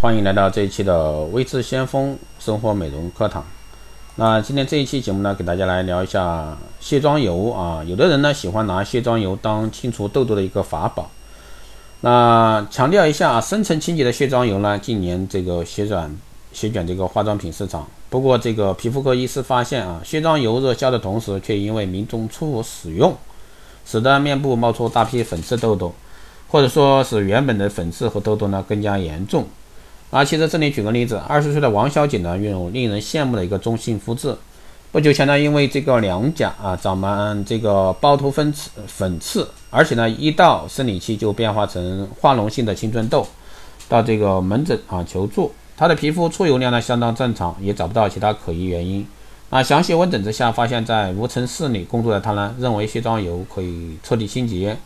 欢迎来到这一期的微智先锋生活美容课堂。那今天这一期节目呢，给大家来聊一下卸妆油啊。有的人呢喜欢拿卸妆油当清除痘痘的一个法宝。那强调一下啊，深层清洁的卸妆油呢，近年这个席卷席卷这个化妆品市场。不过这个皮肤科医师发现啊，卸妆油热销的同时，却因为民众错误使用，使得面部冒出大批粉刺痘痘，或者说是原本的粉刺和痘痘呢更加严重。啊，其实这里举个例子，二十岁的王小姐呢，拥有令人羡慕的一个中性肤质。不久前呢，因为这个两颊啊长满这个包头粉刺粉刺，而且呢，一到生理期就变化成化脓性的青春痘，到这个门诊啊求助。她的皮肤出油量呢相当正常，也找不到其他可疑原因。啊，详细问诊之下，发现在无尘室里工作的她呢，认为卸妆油可以彻底清洁，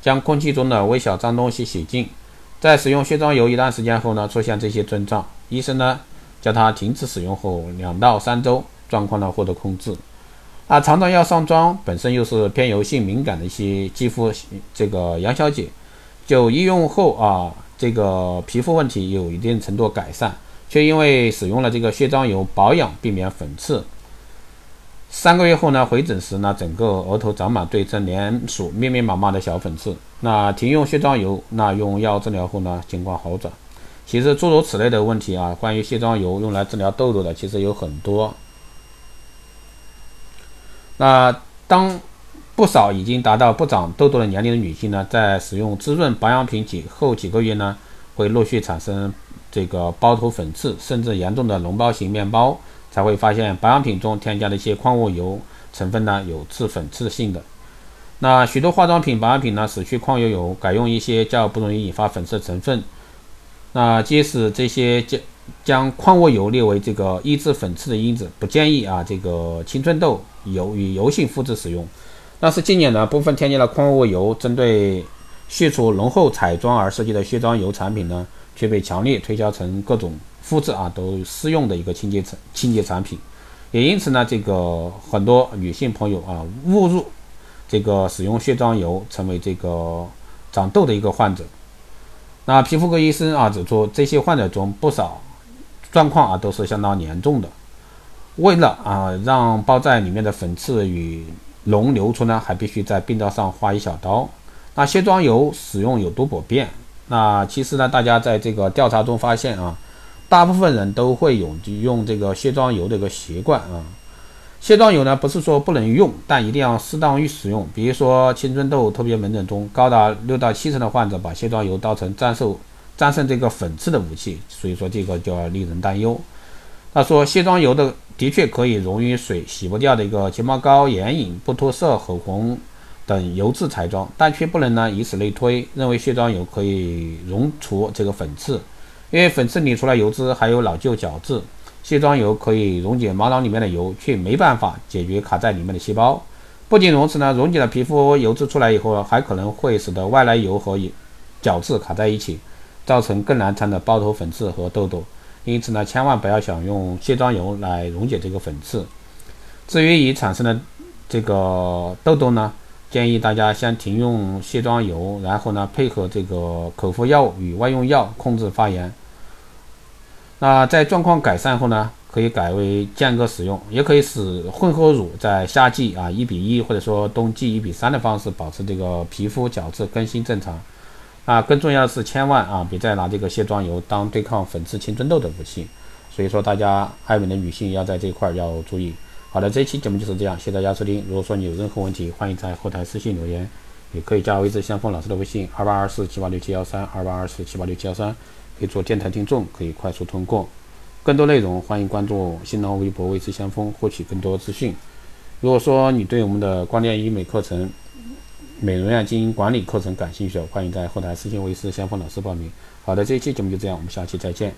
将空气中的微小脏东西洗净。在使用卸妆油一段时间后呢，出现这些症状，医生呢叫他停止使用后两到三周，状况呢获得控制。啊，常常要上妆，本身又是偏油性敏感的一些肌肤，这个杨小姐就医用后啊，这个皮肤问题有一定程度改善，却因为使用了这个卸妆油保养，避免粉刺。三个月后呢，回诊时呢，整个额头长满对称连属密密麻麻的小粉刺。那停用卸妆油，那用药治疗后呢，情况好转。其实诸如此类的问题啊，关于卸妆油用来治疗痘痘的，其实有很多。那当不少已经达到不长痘痘的年龄的女性呢，在使用滋润保养品几后几个月呢，会陆续产生这个包头粉刺，甚至严重的脓包型面包。才会发现保养品中添加的一些矿物油成分呢有致粉刺性的。那许多化妆品保养品呢使去矿物油，改用一些较不容易引发粉刺的成分。那即使这些将将矿物油列为这个抑制粉刺的因子，不建议啊这个青春痘油与油性肤质使用。但是近年呢部分添加了矿物油，针对去除浓厚彩妆而设计的卸妆油产品呢，却被强烈推销成各种。肤质啊都适用的一个清洁产清洁产品，也因此呢，这个很多女性朋友啊误入这个使用卸妆油，成为这个长痘的一个患者。那皮肤科医生啊指出，这些患者中不少状况啊都是相当严重的。为了啊让包在里面的粉刺与脓流出呢，还必须在病灶上划一小刀。那卸妆油使用有多普遍？那其实呢，大家在这个调查中发现啊。大部分人都会有用这个卸妆油的一个习惯啊。卸妆油呢，不是说不能用，但一定要适当于使用。比如说青春痘特别门诊中，高达六到七成的患者把卸妆油当成战胜战胜这个粉刺的武器，所以说这个就要令人担忧。他说卸妆油的的确可以溶于水，洗不掉的一个睫毛膏、眼影、不脱色、口红等油质彩妆，但却不能呢以此类推，认为卸妆油可以溶除这个粉刺。因为粉刺里除了油脂，还有老旧角质。卸妆油可以溶解毛囊里面的油，却没办法解决卡在里面的细胞。不仅如此呢，溶解了皮肤油脂出来以后，还可能会使得外来油和角质卡在一起，造成更难缠的包头粉刺和痘痘。因此呢，千万不要想用卸妆油来溶解这个粉刺。至于已产生的这个痘痘呢？建议大家先停用卸妆油，然后呢，配合这个口服药物与外用药控制发炎。那在状况改善后呢，可以改为间隔使用，也可以使混合乳在夏季啊一比一或者说冬季一比三的方式保持这个皮肤角质更新正常。啊，更重要的是千万啊别再拿这个卸妆油当对抗粉刺青春痘的武器。所以说大家爱美的女性要在这块要注意。好的，这一期节目就是这样，谢谢大家收听。如果说你有任何问题，欢迎在后台私信留言，也可以加微之相锋老师的微信二八二四七八六七幺三二八二四七八六七幺三。可以做电台听众，可以快速通过。更多内容，欢迎关注新浪微博“未知先锋”，获取更多资讯。如果说你对我们的光电医美课程、美容院经营管理课程感兴趣，欢迎在后台私信“未知先锋”老师报名。好的，这一期节目就这样，我们下期再见。